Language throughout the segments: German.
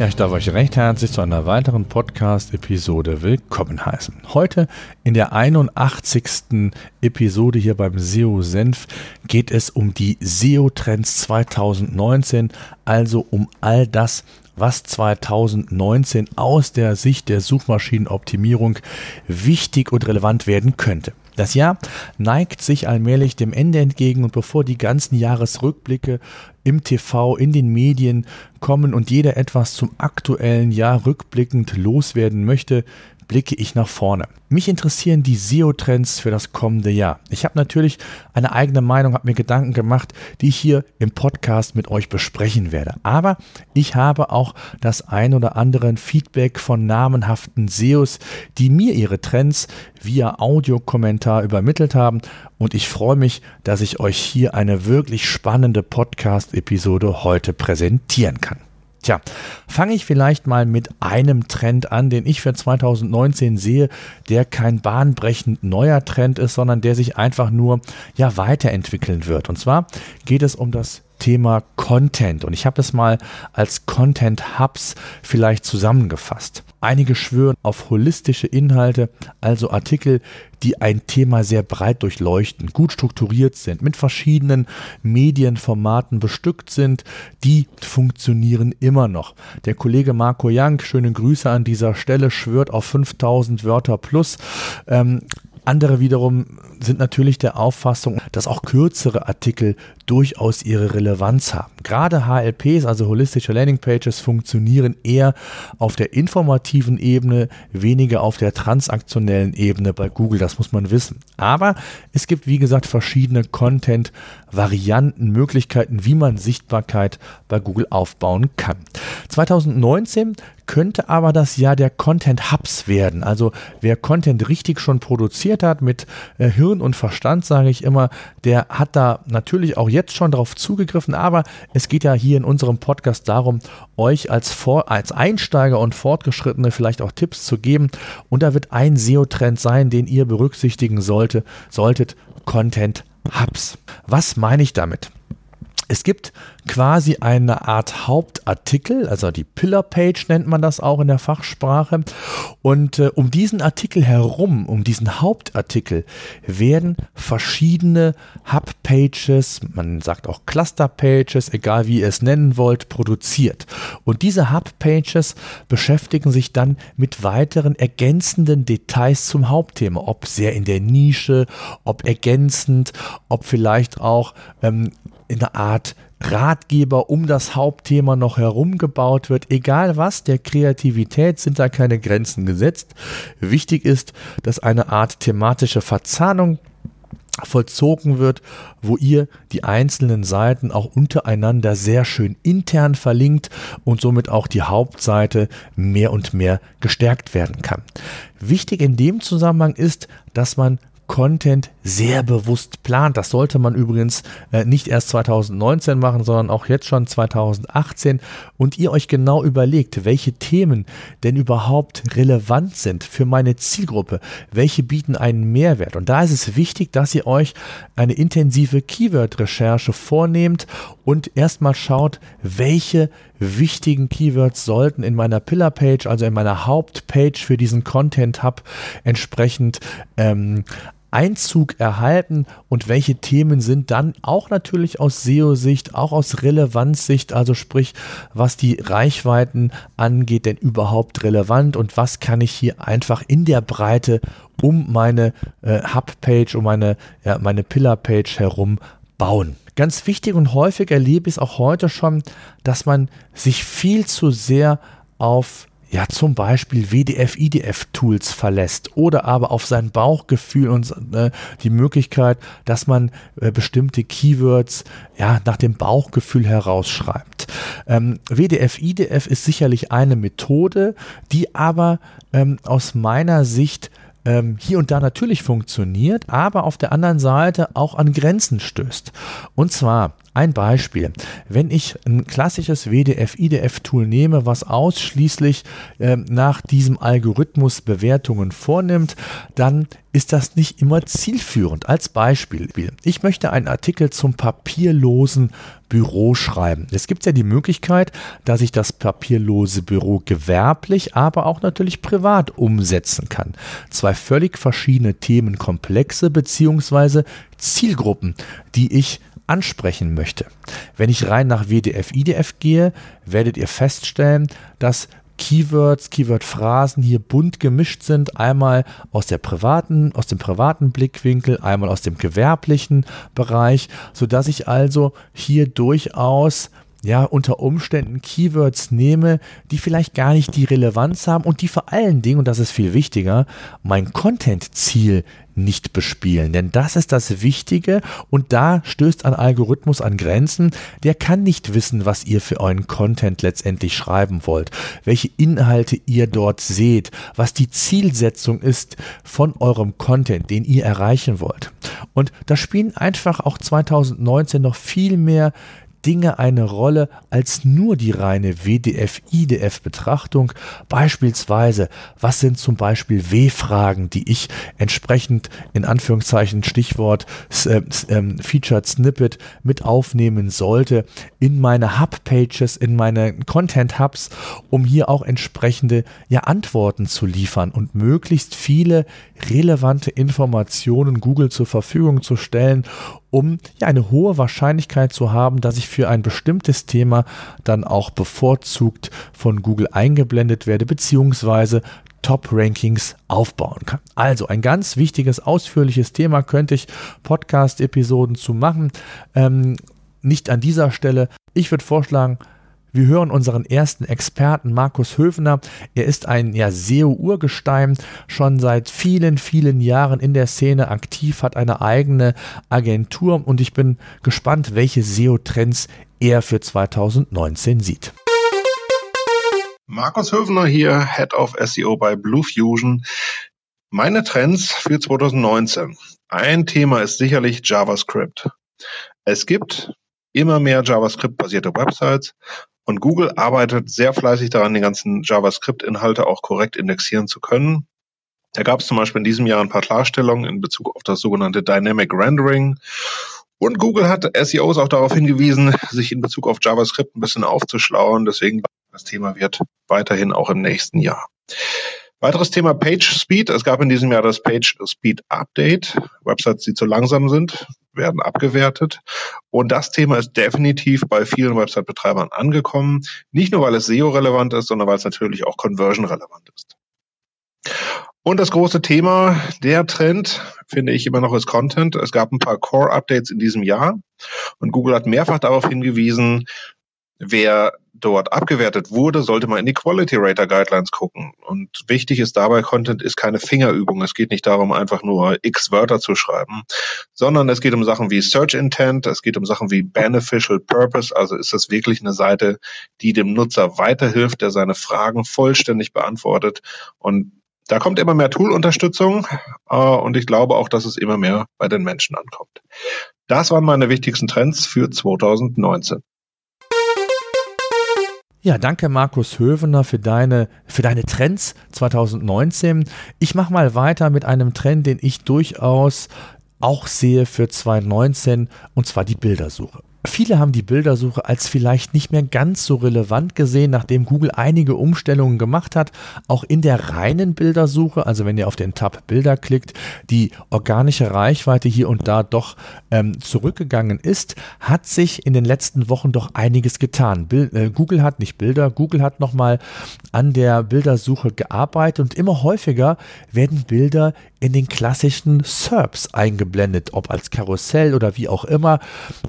Ja, ich darf euch recht herzlich zu einer weiteren Podcast-Episode willkommen heißen. Heute in der 81. Episode hier beim SEO Senf geht es um die SEO-Trends 2019, also um all das, was 2019 aus der Sicht der Suchmaschinenoptimierung wichtig und relevant werden könnte. Das Jahr neigt sich allmählich dem Ende entgegen und bevor die ganzen Jahresrückblicke im TV, in den Medien kommen und jeder etwas zum aktuellen Jahr rückblickend loswerden möchte, blicke ich nach vorne. Mich interessieren die SEO-Trends für das kommende Jahr. Ich habe natürlich eine eigene Meinung, habe mir Gedanken gemacht, die ich hier im Podcast mit euch besprechen werde. Aber ich habe auch das ein oder andere Feedback von namenhaften SEOs, die mir ihre Trends via Audiokommentar übermittelt haben. Und ich freue mich, dass ich euch hier eine wirklich spannende Podcast-Episode heute präsentieren kann. Tja, fange ich vielleicht mal mit einem Trend an, den ich für 2019 sehe, der kein bahnbrechend neuer Trend ist, sondern der sich einfach nur ja weiterentwickeln wird. Und zwar geht es um das Thema Content und ich habe das mal als Content Hubs vielleicht zusammengefasst. Einige schwören auf holistische Inhalte, also Artikel, die ein Thema sehr breit durchleuchten, gut strukturiert sind, mit verschiedenen Medienformaten bestückt sind, die funktionieren immer noch. Der Kollege Marco Young, schöne Grüße an dieser Stelle, schwört auf 5000 Wörter plus. Ähm, andere wiederum sind natürlich der Auffassung, dass auch kürzere Artikel durchaus ihre Relevanz haben. Gerade HLPs, also holistische Landing Pages, funktionieren eher auf der informativen Ebene, weniger auf der transaktionellen Ebene bei Google, das muss man wissen. Aber es gibt, wie gesagt, verschiedene Content-Varianten, Möglichkeiten, wie man Sichtbarkeit bei Google aufbauen kann. 2019 könnte aber das Jahr der Content Hubs werden. Also wer Content richtig schon produziert hat mit äh, Hirn und Verstand, sage ich immer, der hat da natürlich auch jetzt schon drauf zugegriffen. Aber es geht ja hier in unserem Podcast darum, euch als, Vor als Einsteiger und Fortgeschrittene vielleicht auch Tipps zu geben. Und da wird ein SEO-Trend sein, den ihr berücksichtigen sollte, solltet. Content Hubs. Was meine ich damit? Es gibt quasi eine Art Hauptartikel, also die Pillar Page nennt man das auch in der Fachsprache. Und äh, um diesen Artikel herum, um diesen Hauptartikel, werden verschiedene Hub Pages, man sagt auch Cluster Pages, egal wie ihr es nennen wollt, produziert. Und diese Hub Pages beschäftigen sich dann mit weiteren ergänzenden Details zum Hauptthema, ob sehr in der Nische, ob ergänzend, ob vielleicht auch ähm, in einer Art Ratgeber um das Hauptthema noch herum gebaut wird. Egal was, der Kreativität sind da keine Grenzen gesetzt. Wichtig ist, dass eine Art thematische Verzahnung vollzogen wird, wo ihr die einzelnen Seiten auch untereinander sehr schön intern verlinkt und somit auch die Hauptseite mehr und mehr gestärkt werden kann. Wichtig in dem Zusammenhang ist, dass man Content sehr bewusst plant. Das sollte man übrigens äh, nicht erst 2019 machen, sondern auch jetzt schon 2018 und ihr euch genau überlegt, welche Themen denn überhaupt relevant sind für meine Zielgruppe, welche bieten einen Mehrwert. Und da ist es wichtig, dass ihr euch eine intensive Keyword-Recherche vornehmt und erstmal schaut, welche wichtigen Keywords sollten in meiner Pillar-Page, also in meiner Hauptpage für diesen Content-Hub entsprechend ähm, Einzug erhalten und welche Themen sind dann auch natürlich aus SEO-Sicht, auch aus Relevanzsicht, also sprich, was die Reichweiten angeht, denn überhaupt relevant und was kann ich hier einfach in der Breite um meine äh, Hub-Page, um meine, ja, meine Pillar-Page herum bauen. Ganz wichtig und häufig erlebe ich es auch heute schon, dass man sich viel zu sehr auf ja zum Beispiel WDF-IDF-Tools verlässt oder aber auf sein Bauchgefühl und äh, die Möglichkeit, dass man äh, bestimmte Keywords ja nach dem Bauchgefühl herausschreibt. Ähm, WDF-IDF ist sicherlich eine Methode, die aber ähm, aus meiner Sicht ähm, hier und da natürlich funktioniert, aber auf der anderen Seite auch an Grenzen stößt. Und zwar ein Beispiel. Wenn ich ein klassisches WDF-IDF-Tool nehme, was ausschließlich äh, nach diesem Algorithmus Bewertungen vornimmt, dann ist das nicht immer zielführend. Als Beispiel, ich möchte einen Artikel zum papierlosen Büro schreiben. Es gibt ja die Möglichkeit, dass ich das papierlose Büro gewerblich, aber auch natürlich privat umsetzen kann. Zwei völlig verschiedene Themenkomplexe bzw. Zielgruppen, die ich ansprechen möchte. Wenn ich rein nach WDF, IDF gehe, werdet ihr feststellen, dass Keywords, Keyword-Phrasen hier bunt gemischt sind. Einmal aus der privaten, aus dem privaten Blickwinkel, einmal aus dem gewerblichen Bereich, sodass ich also hier durchaus ja, unter Umständen Keywords nehme, die vielleicht gar nicht die Relevanz haben und die vor allen Dingen, und das ist viel wichtiger, mein Content-Ziel nicht bespielen. Denn das ist das Wichtige und da stößt ein Algorithmus an Grenzen. Der kann nicht wissen, was ihr für euren Content letztendlich schreiben wollt, welche Inhalte ihr dort seht, was die Zielsetzung ist von eurem Content, den ihr erreichen wollt. Und da spielen einfach auch 2019 noch viel mehr Dinge eine Rolle als nur die reine WDF-IDF-Betrachtung. Beispielsweise, was sind zum Beispiel W-Fragen, die ich entsprechend in Anführungszeichen Stichwort äh, äh, Featured Snippet mit aufnehmen sollte in meine Hub-Pages, in meine Content-Hubs, um hier auch entsprechende ja, Antworten zu liefern und möglichst viele relevante Informationen Google zur Verfügung zu stellen, um ja eine hohe Wahrscheinlichkeit zu haben, dass ich für ein bestimmtes Thema dann auch bevorzugt von Google eingeblendet werde, beziehungsweise Top-Rankings aufbauen kann. Also ein ganz wichtiges, ausführliches Thema könnte ich Podcast-Episoden zu machen. Ähm, nicht an dieser Stelle. Ich würde vorschlagen, wir hören unseren ersten Experten, Markus Höfner. Er ist ein ja, SEO-Urgestein, schon seit vielen, vielen Jahren in der Szene aktiv, hat eine eigene Agentur und ich bin gespannt, welche SEO-Trends er für 2019 sieht. Markus Höfner hier, Head of SEO bei Blue Fusion. Meine Trends für 2019. Ein Thema ist sicherlich JavaScript. Es gibt immer mehr JavaScript-basierte Websites und Google arbeitet sehr fleißig daran, die ganzen JavaScript-Inhalte auch korrekt indexieren zu können. Da gab es zum Beispiel in diesem Jahr ein paar Klarstellungen in Bezug auf das sogenannte Dynamic Rendering. Und Google hat SEOs auch darauf hingewiesen, sich in Bezug auf JavaScript ein bisschen aufzuschlauen. Deswegen das Thema wird weiterhin auch im nächsten Jahr. Weiteres Thema Page Speed. Es gab in diesem Jahr das Page Speed Update. Websites, die zu langsam sind, werden abgewertet. Und das Thema ist definitiv bei vielen Website-Betreibern angekommen. Nicht nur, weil es SEO-relevant ist, sondern weil es natürlich auch Conversion-relevant ist. Und das große Thema, der Trend, finde ich immer noch ist Content. Es gab ein paar Core-Updates in diesem Jahr und Google hat mehrfach darauf hingewiesen, wer dort abgewertet wurde, sollte man in die Quality Rater Guidelines gucken. Und wichtig ist dabei, Content ist keine Fingerübung. Es geht nicht darum, einfach nur x Wörter zu schreiben, sondern es geht um Sachen wie Search Intent, es geht um Sachen wie Beneficial Purpose. Also ist das wirklich eine Seite, die dem Nutzer weiterhilft, der seine Fragen vollständig beantwortet. Und da kommt immer mehr Tool-Unterstützung äh, und ich glaube auch, dass es immer mehr bei den Menschen ankommt. Das waren meine wichtigsten Trends für 2019. Ja, danke Markus Hövener für deine, für deine Trends 2019. Ich mache mal weiter mit einem Trend, den ich durchaus auch sehe für 2019, und zwar die Bildersuche. Viele haben die Bildersuche als vielleicht nicht mehr ganz so relevant gesehen, nachdem Google einige Umstellungen gemacht hat. Auch in der reinen Bildersuche, also wenn ihr auf den Tab Bilder klickt, die organische Reichweite hier und da doch ähm, zurückgegangen ist, hat sich in den letzten Wochen doch einiges getan. Bil äh, Google hat nicht Bilder, Google hat nochmal an der Bildersuche gearbeitet und immer häufiger werden Bilder in den klassischen SERPs eingeblendet, ob als Karussell oder wie auch immer.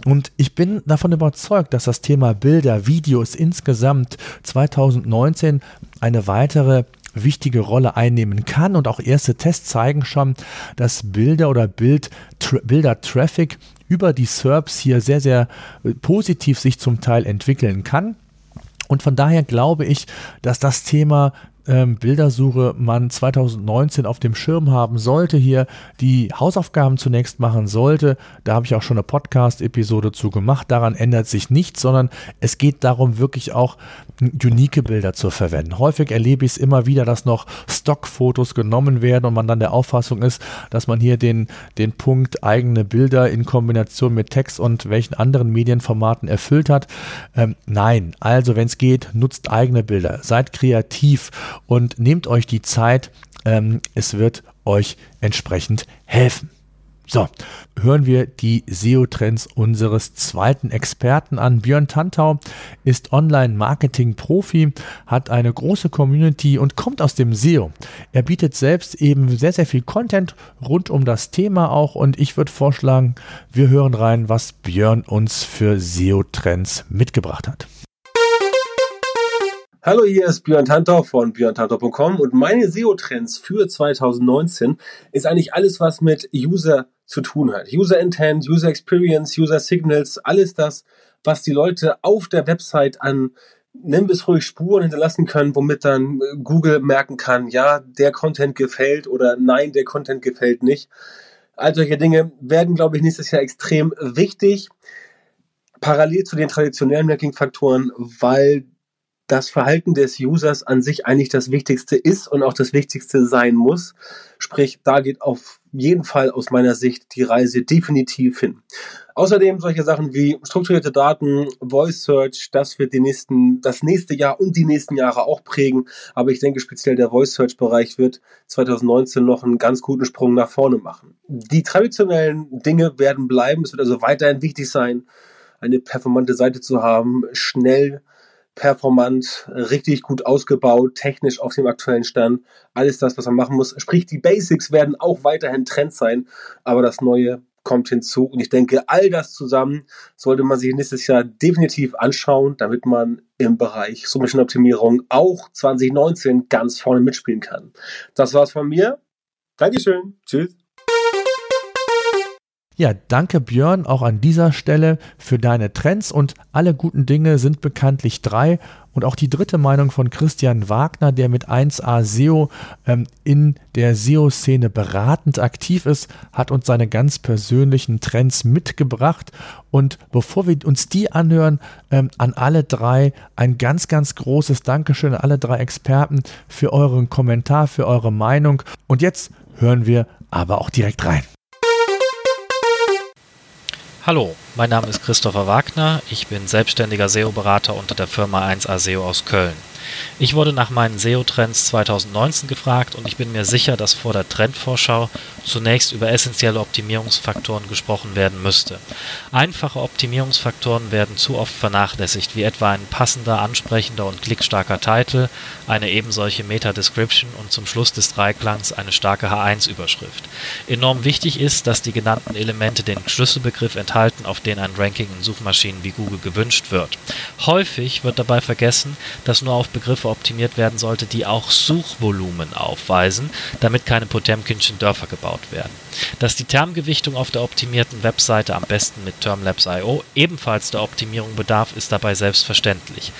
Und ich bin davon überzeugt, dass das Thema Bilder, Videos insgesamt 2019 eine weitere wichtige Rolle einnehmen kann und auch erste Tests zeigen schon, dass Bilder oder Bild, Bilder-Traffic über die SERPs hier sehr, sehr positiv sich zum Teil entwickeln kann. Und von daher glaube ich, dass das Thema ähm, Bildersuche man 2019 auf dem Schirm haben sollte, hier die Hausaufgaben zunächst machen sollte. Da habe ich auch schon eine Podcast-Episode zu gemacht. Daran ändert sich nichts, sondern es geht darum, wirklich auch unique Bilder zu verwenden. Häufig erlebe ich es immer wieder, dass noch Stockfotos genommen werden und man dann der Auffassung ist, dass man hier den, den Punkt eigene Bilder in Kombination mit Text und welchen anderen Medienformaten erfüllt hat. Ähm, nein, also wenn es geht, nutzt eigene Bilder, seid kreativ und nehmt euch die Zeit. Ähm, es wird euch entsprechend helfen. So, hören wir die SEO-Trends unseres zweiten Experten an. Björn Tantau ist Online-Marketing-Profi, hat eine große Community und kommt aus dem SEO. Er bietet selbst eben sehr, sehr viel Content rund um das Thema auch und ich würde vorschlagen, wir hören rein, was Björn uns für SEO-Trends mitgebracht hat. Hallo, hier ist Björn Tantau von björntantau.com und meine SEO-Trends für 2019 ist eigentlich alles, was mit User zu tun hat. User Intent, User Experience, User Signals, alles das, was die Leute auf der Website an nimm bis ruhig Spuren hinterlassen können, womit dann Google merken kann, ja, der Content gefällt oder nein, der Content gefällt nicht. All solche Dinge werden, glaube ich, nächstes Jahr extrem wichtig, parallel zu den traditionellen Ranking-Faktoren, weil das Verhalten des Users an sich eigentlich das Wichtigste ist und auch das Wichtigste sein muss. Sprich, da geht auf jeden Fall aus meiner Sicht die Reise definitiv hin. Außerdem solche Sachen wie strukturierte Daten, Voice Search, das wird die nächsten, das nächste Jahr und die nächsten Jahre auch prägen. Aber ich denke speziell der Voice Search Bereich wird 2019 noch einen ganz guten Sprung nach vorne machen. Die traditionellen Dinge werden bleiben. Es wird also weiterhin wichtig sein, eine performante Seite zu haben, schnell performant, richtig gut ausgebaut, technisch auf dem aktuellen Stand. Alles das, was man machen muss. Sprich, die Basics werden auch weiterhin Trend sein, aber das Neue kommt hinzu. Und ich denke, all das zusammen sollte man sich nächstes Jahr definitiv anschauen, damit man im Bereich Suchmaschinenoptimierung auch 2019 ganz vorne mitspielen kann. Das war's von mir. Dankeschön. Tschüss. Ja, danke Björn auch an dieser Stelle für deine Trends und alle guten Dinge sind bekanntlich drei. Und auch die dritte Meinung von Christian Wagner, der mit 1A SEO ähm, in der SEO-Szene beratend aktiv ist, hat uns seine ganz persönlichen Trends mitgebracht. Und bevor wir uns die anhören, ähm, an alle drei ein ganz, ganz großes Dankeschön an alle drei Experten für euren Kommentar, für eure Meinung. Und jetzt hören wir aber auch direkt rein. Hallo, mein Name ist Christopher Wagner. Ich bin selbstständiger SEO-Berater unter der Firma 1A SEO aus Köln. Ich wurde nach meinen SEO-Trends 2019 gefragt und ich bin mir sicher, dass vor der Trendvorschau zunächst über essentielle Optimierungsfaktoren gesprochen werden müsste. Einfache Optimierungsfaktoren werden zu oft vernachlässigt, wie etwa ein passender, ansprechender und klickstarker Titel, eine ebensolche Meta-Description und zum Schluss des Dreiklangs eine starke H1-Überschrift. Enorm wichtig ist, dass die genannten Elemente den Schlüsselbegriff enthalten, auf den ein Ranking in Suchmaschinen wie Google gewünscht wird. Häufig wird dabei vergessen, dass nur auf Begriffe optimiert werden sollte, die auch Suchvolumen aufweisen, damit keine Potemkinschen Dörfer gebaut werden. Dass die Termgewichtung auf der optimierten Webseite am besten mit Termlabs.io ebenfalls der Optimierung bedarf, ist dabei selbstverständlich.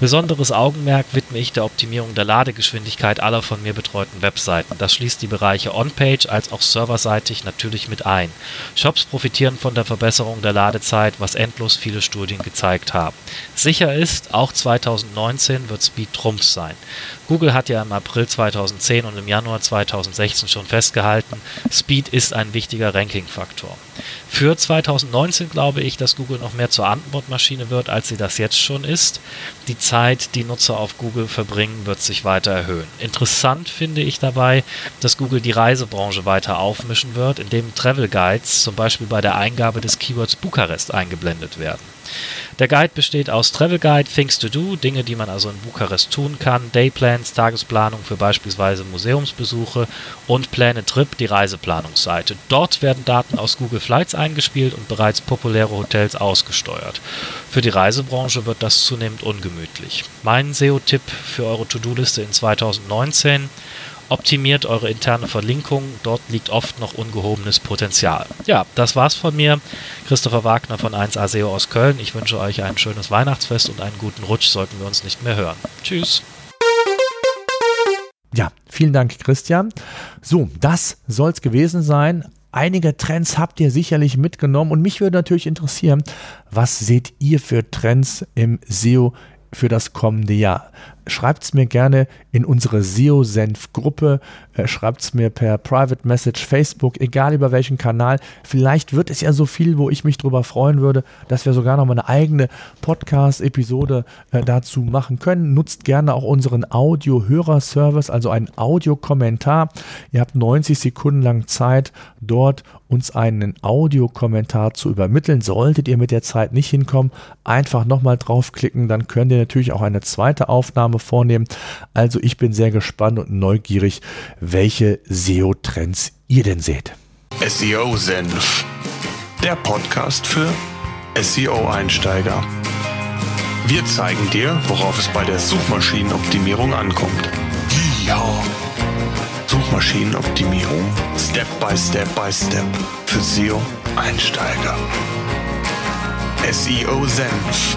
Besonderes Augenmerk widme ich der Optimierung der Ladegeschwindigkeit aller von mir betreuten Webseiten. Das schließt die Bereiche On-Page als auch serverseitig natürlich mit ein. Shops profitieren von der Verbesserung der Ladezeit, was endlos viele Studien gezeigt haben. Sicher ist, auch 2019 wird Speed Trumpf sein. Google hat ja im April 2010 und im Januar 2016 schon festgehalten, Speed ist ein wichtiger Ranking-Faktor. Für 2019 glaube ich, dass Google noch mehr zur Antwortmaschine wird, als sie das jetzt schon ist. Die Zeit, die Nutzer auf Google verbringen, wird sich weiter erhöhen. Interessant finde ich dabei, dass Google die Reisebranche weiter aufmischen wird, indem Travel Guides zum Beispiel bei der Eingabe des Keywords Bukarest eingeblendet werden. Der Guide besteht aus Travel Guide, Things to Do, Dinge, die man also in Bukarest tun kann, Dayplans, Tagesplanung für beispielsweise Museumsbesuche und Pläne Trip, die Reiseplanungsseite. Dort werden Daten aus Google Flights eingespielt und bereits populäre Hotels ausgesteuert. Für die Reisebranche wird das zunehmend ungemütlich. Mein SEO-Tipp für eure To-Do-Liste in 2019 Optimiert eure interne Verlinkung, dort liegt oft noch ungehobenes Potenzial. Ja, das war's von mir. Christopher Wagner von 1A SEO aus Köln. Ich wünsche euch ein schönes Weihnachtsfest und einen guten Rutsch, sollten wir uns nicht mehr hören. Tschüss. Ja, vielen Dank, Christian. So, das soll es gewesen sein. Einige Trends habt ihr sicherlich mitgenommen und mich würde natürlich interessieren, was seht ihr für Trends im SEO für das kommende Jahr? Schreibt es mir gerne in unsere SEO-Senf-Gruppe, äh, schreibt es mir per Private Message, Facebook, egal über welchen Kanal. Vielleicht wird es ja so viel, wo ich mich darüber freuen würde, dass wir sogar noch mal eine eigene Podcast-Episode äh, dazu machen können. Nutzt gerne auch unseren Audio-Hörer-Service, also einen Audiokommentar. Ihr habt 90 Sekunden lang Zeit, dort uns einen Audiokommentar zu übermitteln. Solltet ihr mit der Zeit nicht hinkommen, einfach nochmal draufklicken, dann könnt ihr natürlich auch eine zweite Aufnahme Aufnahme vornehmen. Also ich bin sehr gespannt und neugierig, welche SEO-Trends ihr denn seht. SEO Senf, der Podcast für SEO-Einsteiger. Wir zeigen dir, worauf es bei der Suchmaschinenoptimierung ankommt. Ja. Suchmaschinenoptimierung Step by Step by Step für SEO-Einsteiger. SEO Senf